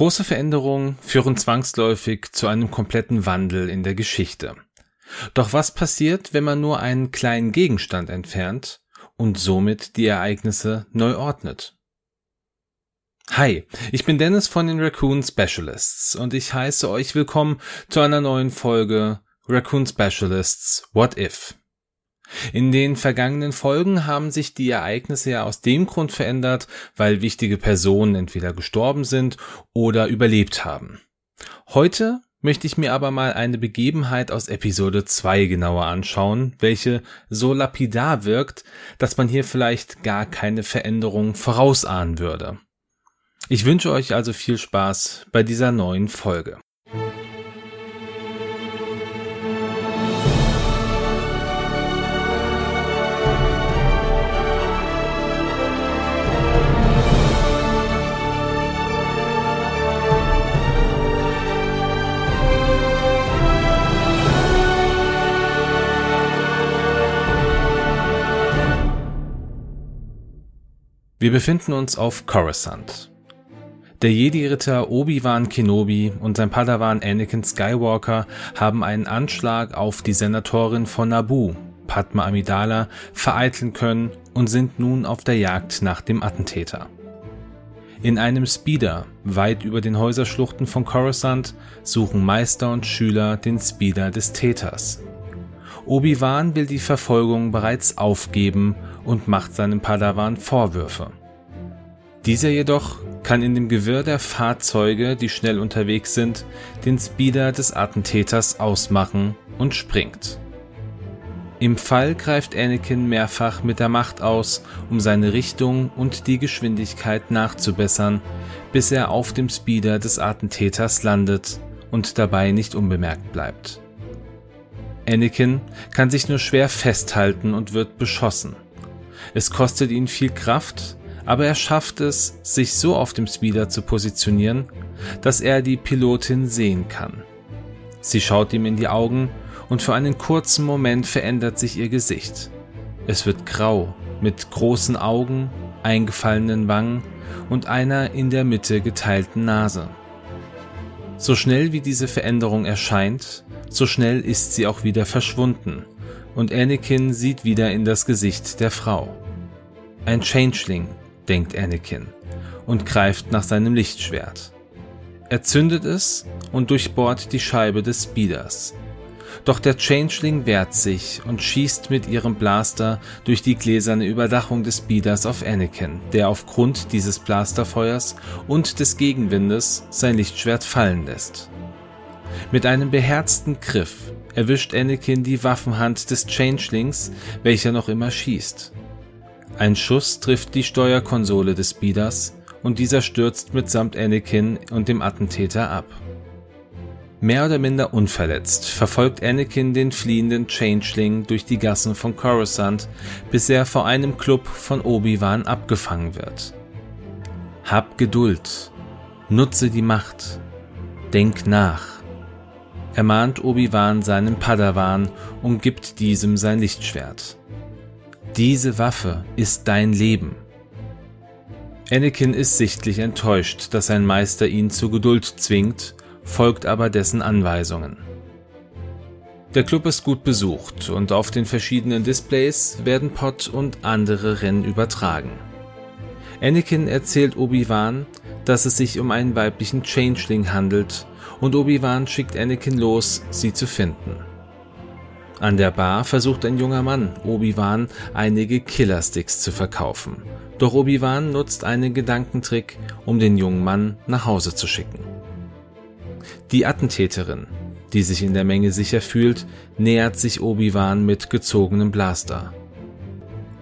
Große Veränderungen führen zwangsläufig zu einem kompletten Wandel in der Geschichte. Doch was passiert, wenn man nur einen kleinen Gegenstand entfernt und somit die Ereignisse neu ordnet? Hi, ich bin Dennis von den Raccoon Specialists und ich heiße euch willkommen zu einer neuen Folge Raccoon Specialists What If? In den vergangenen Folgen haben sich die Ereignisse ja aus dem Grund verändert, weil wichtige Personen entweder gestorben sind oder überlebt haben. Heute möchte ich mir aber mal eine Begebenheit aus Episode 2 genauer anschauen, welche so lapidar wirkt, dass man hier vielleicht gar keine Veränderung vorausahnen würde. Ich wünsche euch also viel Spaß bei dieser neuen Folge. Wir befinden uns auf Coruscant. Der Jedi-Ritter Obi-Wan Kenobi und sein Padawan Anakin Skywalker haben einen Anschlag auf die Senatorin von Naboo, Padma Amidala, vereiteln können und sind nun auf der Jagd nach dem Attentäter. In einem Speeder weit über den Häuserschluchten von Coruscant suchen Meister und Schüler den Speeder des Täters. Obi-Wan will die Verfolgung bereits aufgeben und macht seinem Padawan Vorwürfe. Dieser jedoch kann in dem Gewirr der Fahrzeuge, die schnell unterwegs sind, den Speeder des Attentäters ausmachen und springt. Im Fall greift Anakin mehrfach mit der Macht aus, um seine Richtung und die Geschwindigkeit nachzubessern, bis er auf dem Speeder des Attentäters landet und dabei nicht unbemerkt bleibt. Anakin kann sich nur schwer festhalten und wird beschossen. Es kostet ihn viel Kraft, aber er schafft es, sich so auf dem Speeder zu positionieren, dass er die Pilotin sehen kann. Sie schaut ihm in die Augen und für einen kurzen Moment verändert sich ihr Gesicht. Es wird grau, mit großen Augen, eingefallenen Wangen und einer in der Mitte geteilten Nase. So schnell wie diese Veränderung erscheint, so schnell ist sie auch wieder verschwunden und Anakin sieht wieder in das Gesicht der Frau. Ein Changeling, denkt Anakin und greift nach seinem Lichtschwert. Er zündet es und durchbohrt die Scheibe des Speeders. Doch der Changeling wehrt sich und schießt mit ihrem Blaster durch die gläserne Überdachung des Speeders auf Anakin, der aufgrund dieses Blasterfeuers und des Gegenwindes sein Lichtschwert fallen lässt. Mit einem beherzten Griff erwischt Anakin die Waffenhand des Changelings, welcher noch immer schießt. Ein Schuss trifft die Steuerkonsole des Speeders und dieser stürzt mitsamt Anakin und dem Attentäter ab. Mehr oder minder unverletzt verfolgt Anakin den fliehenden Changeling durch die Gassen von Coruscant, bis er vor einem Club von Obi-Wan abgefangen wird. Hab Geduld, nutze die Macht, denk nach ermahnt Obi-Wan seinen Padawan und gibt diesem sein Lichtschwert. Diese Waffe ist dein Leben. Anakin ist sichtlich enttäuscht, dass sein Meister ihn zur Geduld zwingt, folgt aber dessen Anweisungen. Der Club ist gut besucht und auf den verschiedenen Displays werden Pot und andere Rennen übertragen. Anakin erzählt Obi-Wan, dass es sich um einen weiblichen Changeling handelt und Obi-Wan schickt Anakin los, sie zu finden. An der Bar versucht ein junger Mann, Obi-Wan einige Killersticks zu verkaufen. Doch Obi-Wan nutzt einen Gedankentrick, um den jungen Mann nach Hause zu schicken. Die Attentäterin, die sich in der Menge sicher fühlt, nähert sich Obi-Wan mit gezogenem Blaster.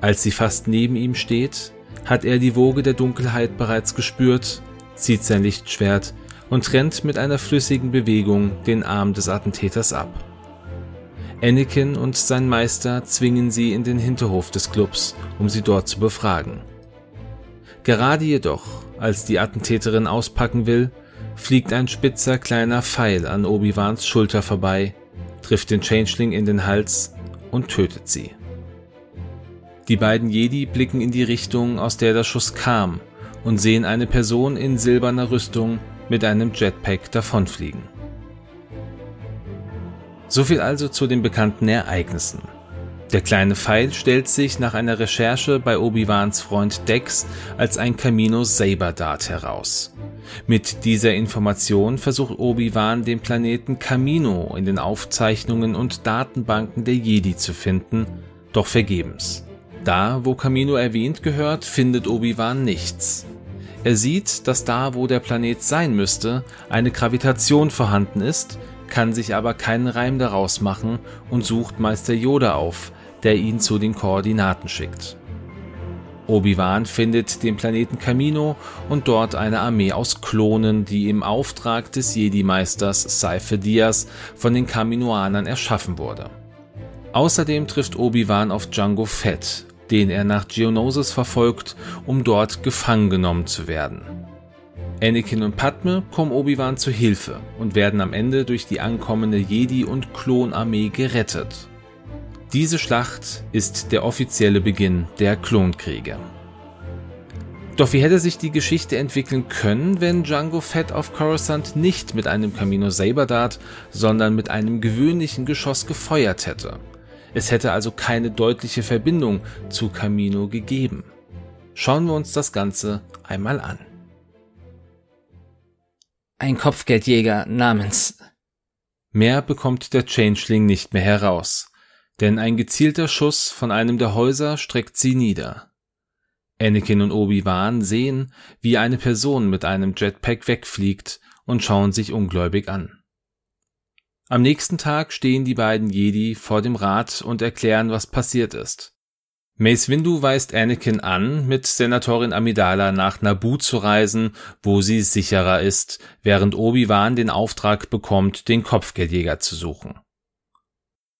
Als sie fast neben ihm steht, hat er die Woge der Dunkelheit bereits gespürt, zieht sein Lichtschwert und trennt mit einer flüssigen Bewegung den Arm des Attentäters ab. Anakin und sein Meister zwingen sie in den Hinterhof des Clubs, um sie dort zu befragen. Gerade jedoch, als die Attentäterin auspacken will, fliegt ein spitzer kleiner Pfeil an Obi-Wans Schulter vorbei, trifft den Changeling in den Hals und tötet sie. Die beiden Jedi blicken in die Richtung, aus der der Schuss kam, und sehen eine Person in silberner Rüstung, mit einem Jetpack davonfliegen. Soviel also zu den bekannten Ereignissen. Der kleine Pfeil stellt sich nach einer Recherche bei Obi-Wans Freund Dex als ein Camino Saber Dart heraus. Mit dieser Information versucht Obi-Wan den Planeten Camino in den Aufzeichnungen und Datenbanken der Jedi zu finden, doch vergebens. Da, wo Camino erwähnt gehört, findet Obi-Wan nichts. Er sieht, dass da, wo der Planet sein müsste, eine Gravitation vorhanden ist, kann sich aber keinen Reim daraus machen und sucht Meister Yoda auf, der ihn zu den Koordinaten schickt. Obi-Wan findet den Planeten Camino und dort eine Armee aus Klonen, die im Auftrag des Jedi-Meisters Seife Diaz von den Kaminoanern erschaffen wurde. Außerdem trifft Obi-Wan auf Django Fett, den er nach Geonosis verfolgt, um dort gefangen genommen zu werden. Anakin und Padme kommen Obi-Wan zu Hilfe und werden am Ende durch die ankommende Jedi- und Klonarmee gerettet. Diese Schlacht ist der offizielle Beginn der Klonkriege. Doch wie hätte sich die Geschichte entwickeln können, wenn Django Fett auf Coruscant nicht mit einem Camino Saber Dart, sondern mit einem gewöhnlichen Geschoss gefeuert hätte? Es hätte also keine deutliche Verbindung zu Camino gegeben. Schauen wir uns das Ganze einmal an. Ein Kopfgeldjäger namens. Mehr bekommt der Changeling nicht mehr heraus denn ein gezielter Schuss von einem der Häuser streckt sie nieder. Anakin und Obi-Wan sehen, wie eine Person mit einem Jetpack wegfliegt und schauen sich ungläubig an. Am nächsten Tag stehen die beiden Jedi vor dem Rat und erklären, was passiert ist. Mace Windu weist Anakin an, mit Senatorin Amidala nach Naboo zu reisen, wo sie sicherer ist, während Obi-Wan den Auftrag bekommt, den Kopfgeldjäger zu suchen.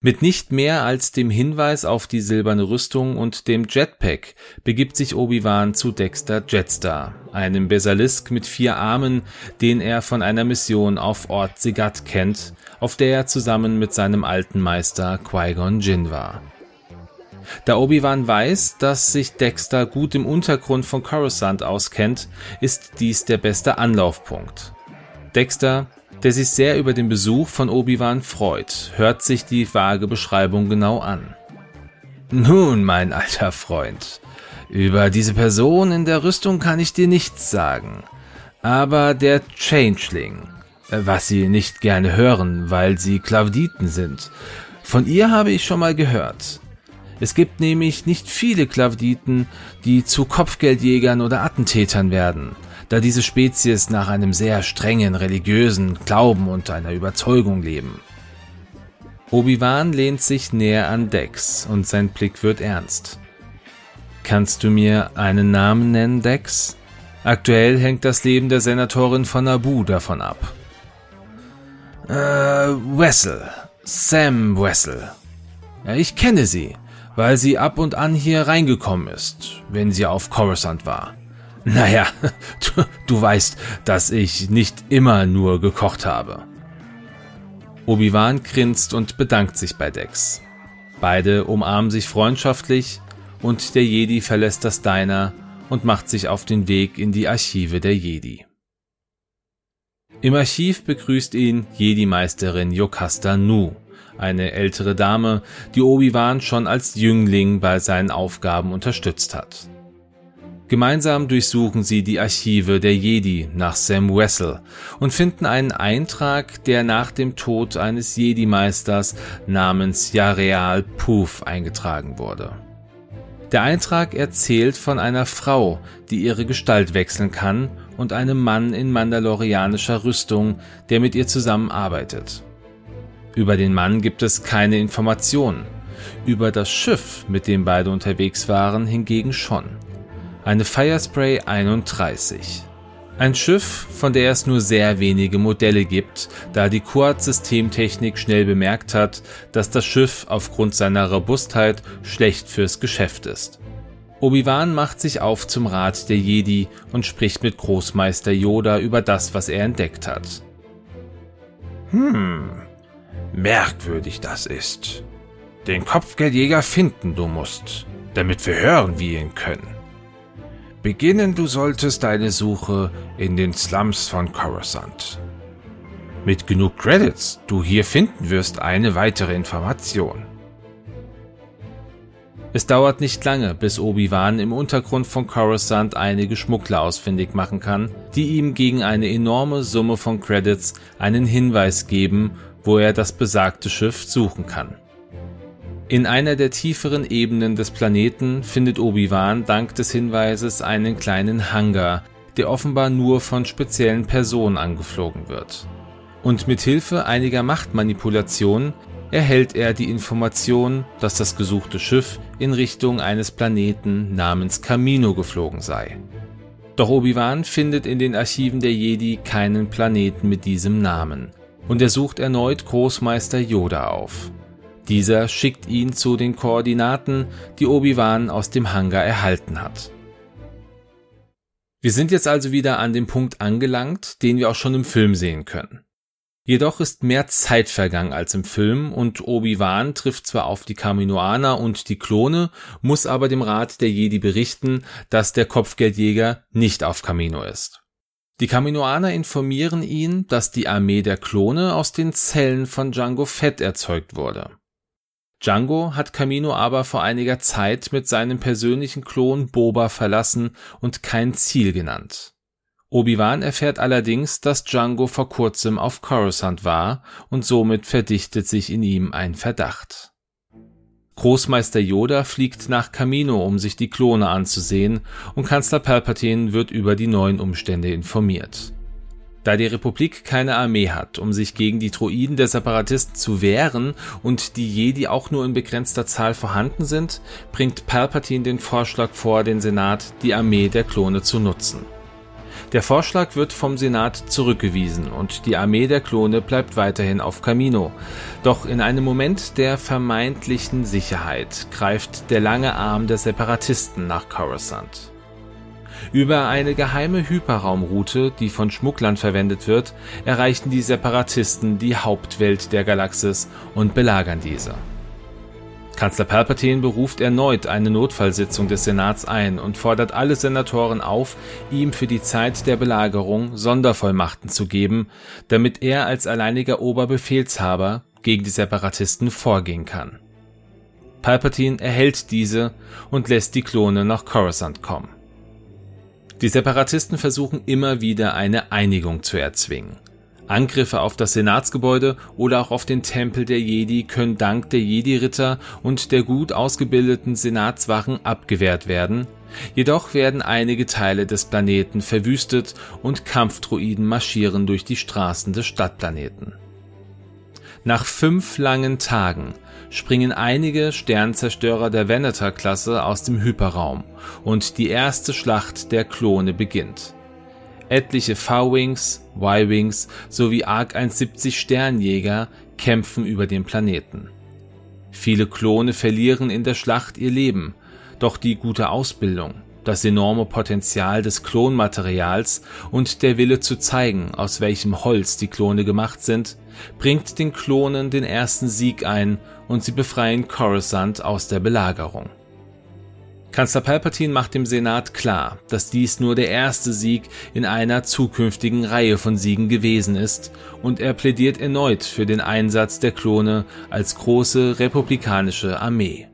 Mit nicht mehr als dem Hinweis auf die silberne Rüstung und dem Jetpack begibt sich Obi-Wan zu Dexter Jetstar, einem Besalisk mit vier Armen, den er von einer Mission auf Ort Segat kennt, auf der er zusammen mit seinem alten Meister Qui-Gon Jinn war. Da Obi-Wan weiß, dass sich Dexter gut im Untergrund von Coruscant auskennt, ist dies der beste Anlaufpunkt. Dexter der sich sehr über den Besuch von Obi-Wan freut, hört sich die vage Beschreibung genau an. Nun, mein alter Freund, über diese Person in der Rüstung kann ich dir nichts sagen. Aber der Changeling, was sie nicht gerne hören, weil sie Klavditen sind, von ihr habe ich schon mal gehört. Es gibt nämlich nicht viele Klavditen, die zu Kopfgeldjägern oder Attentätern werden da diese Spezies nach einem sehr strengen religiösen Glauben und einer Überzeugung leben. Obi-Wan lehnt sich näher an Dex und sein Blick wird ernst. Kannst du mir einen Namen nennen, Dex? Aktuell hängt das Leben der Senatorin von Naboo davon ab. Äh, Wessel. Sam Wessel. Ja, ich kenne sie, weil sie ab und an hier reingekommen ist, wenn sie auf Coruscant war. Naja, du, du weißt, dass ich nicht immer nur gekocht habe. Obi-Wan grinst und bedankt sich bei Dex. Beide umarmen sich freundschaftlich und der Jedi verlässt das Diner und macht sich auf den Weg in die Archive der Jedi. Im Archiv begrüßt ihn Jedi-Meisterin Yokasta Nu, eine ältere Dame, die Obi-Wan schon als Jüngling bei seinen Aufgaben unterstützt hat. Gemeinsam durchsuchen sie die Archive der Jedi nach Sam Wessel und finden einen Eintrag, der nach dem Tod eines Jedi-Meisters namens Yareal Poof eingetragen wurde. Der Eintrag erzählt von einer Frau, die ihre Gestalt wechseln kann und einem Mann in mandalorianischer Rüstung, der mit ihr zusammenarbeitet. Über den Mann gibt es keine Informationen. Über das Schiff, mit dem beide unterwegs waren, hingegen schon eine Firespray 31. Ein Schiff, von der es nur sehr wenige Modelle gibt, da die Quad-Systemtechnik schnell bemerkt hat, dass das Schiff aufgrund seiner Robustheit schlecht fürs Geschäft ist. Obi-Wan macht sich auf zum Rat der Jedi und spricht mit Großmeister Yoda über das, was er entdeckt hat. Hm, merkwürdig das ist. Den Kopfgeldjäger finden du musst, damit wir hören, wie ihn können. Beginnen du solltest deine Suche in den Slums von Coruscant. Mit genug Credits du hier finden wirst eine weitere Information. Es dauert nicht lange, bis Obi-Wan im Untergrund von Coruscant einige Schmuggler ausfindig machen kann, die ihm gegen eine enorme Summe von Credits einen Hinweis geben, wo er das besagte Schiff suchen kann. In einer der tieferen Ebenen des Planeten findet Obi-Wan dank des Hinweises einen kleinen Hangar, der offenbar nur von speziellen Personen angeflogen wird. Und mit Hilfe einiger Machtmanipulationen erhält er die Information, dass das gesuchte Schiff in Richtung eines Planeten namens Camino geflogen sei. Doch Obi-Wan findet in den Archiven der Jedi keinen Planeten mit diesem Namen und er sucht erneut Großmeister Yoda auf. Dieser schickt ihn zu den Koordinaten, die Obi-Wan aus dem Hangar erhalten hat. Wir sind jetzt also wieder an dem Punkt angelangt, den wir auch schon im Film sehen können. Jedoch ist mehr Zeit vergangen als im Film und Obi-Wan trifft zwar auf die Kaminoaner und die Klone, muss aber dem Rat der Jedi berichten, dass der Kopfgeldjäger nicht auf Kamino ist. Die Kaminoaner informieren ihn, dass die Armee der Klone aus den Zellen von Django Fett erzeugt wurde. Django hat Kamino aber vor einiger Zeit mit seinem persönlichen Klon Boba verlassen und kein Ziel genannt. Obi-Wan erfährt allerdings, dass Django vor kurzem auf Coruscant war und somit verdichtet sich in ihm ein Verdacht. Großmeister Yoda fliegt nach Kamino, um sich die Klone anzusehen, und Kanzler Palpatine wird über die neuen Umstände informiert. Da die Republik keine Armee hat, um sich gegen die Droiden der Separatisten zu wehren und die Jedi auch nur in begrenzter Zahl vorhanden sind, bringt Palpatine den Vorschlag vor, den Senat die Armee der Klone zu nutzen. Der Vorschlag wird vom Senat zurückgewiesen und die Armee der Klone bleibt weiterhin auf Camino. Doch in einem Moment der vermeintlichen Sicherheit greift der lange Arm der Separatisten nach Coruscant. Über eine geheime Hyperraumroute, die von Schmugglern verwendet wird, erreichen die Separatisten die Hauptwelt der Galaxis und belagern diese. Kanzler Palpatine beruft erneut eine Notfallsitzung des Senats ein und fordert alle Senatoren auf, ihm für die Zeit der Belagerung Sondervollmachten zu geben, damit er als alleiniger Oberbefehlshaber gegen die Separatisten vorgehen kann. Palpatine erhält diese und lässt die Klone nach Coruscant kommen. Die Separatisten versuchen immer wieder eine Einigung zu erzwingen. Angriffe auf das Senatsgebäude oder auch auf den Tempel der Jedi können dank der Jedi-Ritter und der gut ausgebildeten Senatswachen abgewehrt werden, jedoch werden einige Teile des Planeten verwüstet und Kampfdruiden marschieren durch die Straßen des Stadtplaneten. Nach fünf langen Tagen springen einige Sternzerstörer der Venator-Klasse aus dem Hyperraum und die erste Schlacht der Klone beginnt. Etliche V-Wings, Y-Wings sowie Arc 170 Sternjäger kämpfen über den Planeten. Viele Klone verlieren in der Schlacht ihr Leben, doch die gute Ausbildung, das enorme Potenzial des Klonmaterials und der Wille zu zeigen, aus welchem Holz die Klone gemacht sind, bringt den Klonen den ersten Sieg ein und sie befreien Coruscant aus der Belagerung. Kanzler Palpatine macht dem Senat klar, dass dies nur der erste Sieg in einer zukünftigen Reihe von Siegen gewesen ist, und er plädiert erneut für den Einsatz der Klone als große republikanische Armee.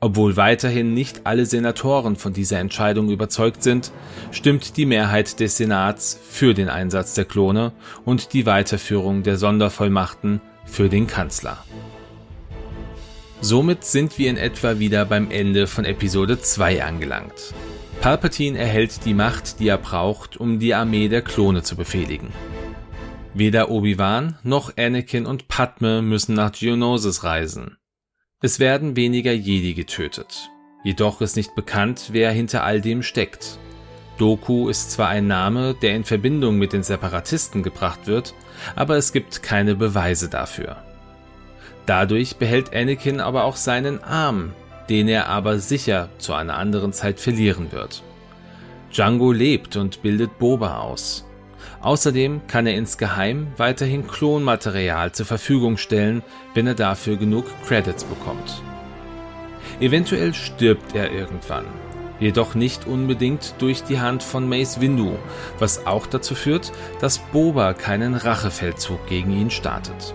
Obwohl weiterhin nicht alle Senatoren von dieser Entscheidung überzeugt sind, stimmt die Mehrheit des Senats für den Einsatz der Klone und die Weiterführung der Sondervollmachten für den Kanzler. Somit sind wir in etwa wieder beim Ende von Episode 2 angelangt. Palpatine erhält die Macht, die er braucht, um die Armee der Klone zu befehligen. Weder Obi-Wan noch Anakin und Padme müssen nach Geonosis reisen. Es werden weniger Jedi getötet. Jedoch ist nicht bekannt, wer hinter all dem steckt. Doku ist zwar ein Name, der in Verbindung mit den Separatisten gebracht wird, aber es gibt keine Beweise dafür. Dadurch behält Anakin aber auch seinen Arm, den er aber sicher zu einer anderen Zeit verlieren wird. Django lebt und bildet Boba aus. Außerdem kann er insgeheim weiterhin Klonmaterial zur Verfügung stellen, wenn er dafür genug Credits bekommt. Eventuell stirbt er irgendwann. jedoch nicht unbedingt durch die Hand von Mace Windu, was auch dazu führt, dass Boba keinen Rachefeldzug gegen ihn startet.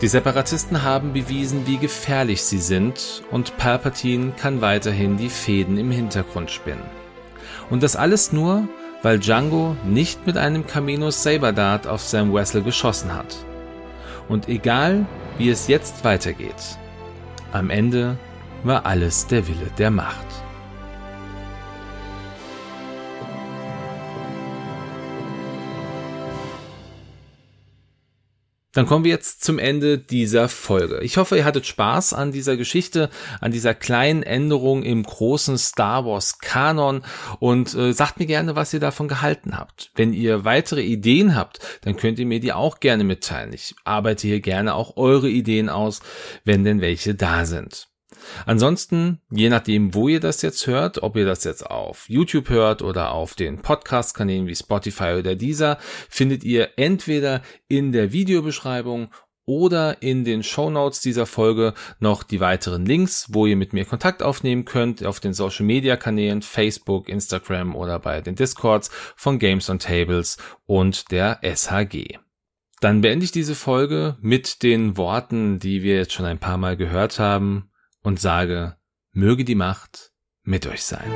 Die Separatisten haben bewiesen, wie gefährlich sie sind, und Palpatine kann weiterhin die Fäden im Hintergrund spinnen. Und das alles nur, weil Django nicht mit einem Camino Saber Dart auf Sam Wessel geschossen hat. Und egal, wie es jetzt weitergeht, am Ende war alles der Wille der Macht. Dann kommen wir jetzt zum Ende dieser Folge. Ich hoffe, ihr hattet Spaß an dieser Geschichte, an dieser kleinen Änderung im großen Star Wars Kanon und äh, sagt mir gerne, was ihr davon gehalten habt. Wenn ihr weitere Ideen habt, dann könnt ihr mir die auch gerne mitteilen. Ich arbeite hier gerne auch eure Ideen aus, wenn denn welche da sind. Ansonsten, je nachdem, wo ihr das jetzt hört, ob ihr das jetzt auf YouTube hört oder auf den Podcast-Kanälen wie Spotify oder dieser, findet ihr entweder in der Videobeschreibung oder in den Show Notes dieser Folge noch die weiteren Links, wo ihr mit mir Kontakt aufnehmen könnt auf den Social Media Kanälen Facebook, Instagram oder bei den Discords von Games on Tables und der SHG. Dann beende ich diese Folge mit den Worten, die wir jetzt schon ein paar Mal gehört haben und sage, möge die Macht mit euch sein.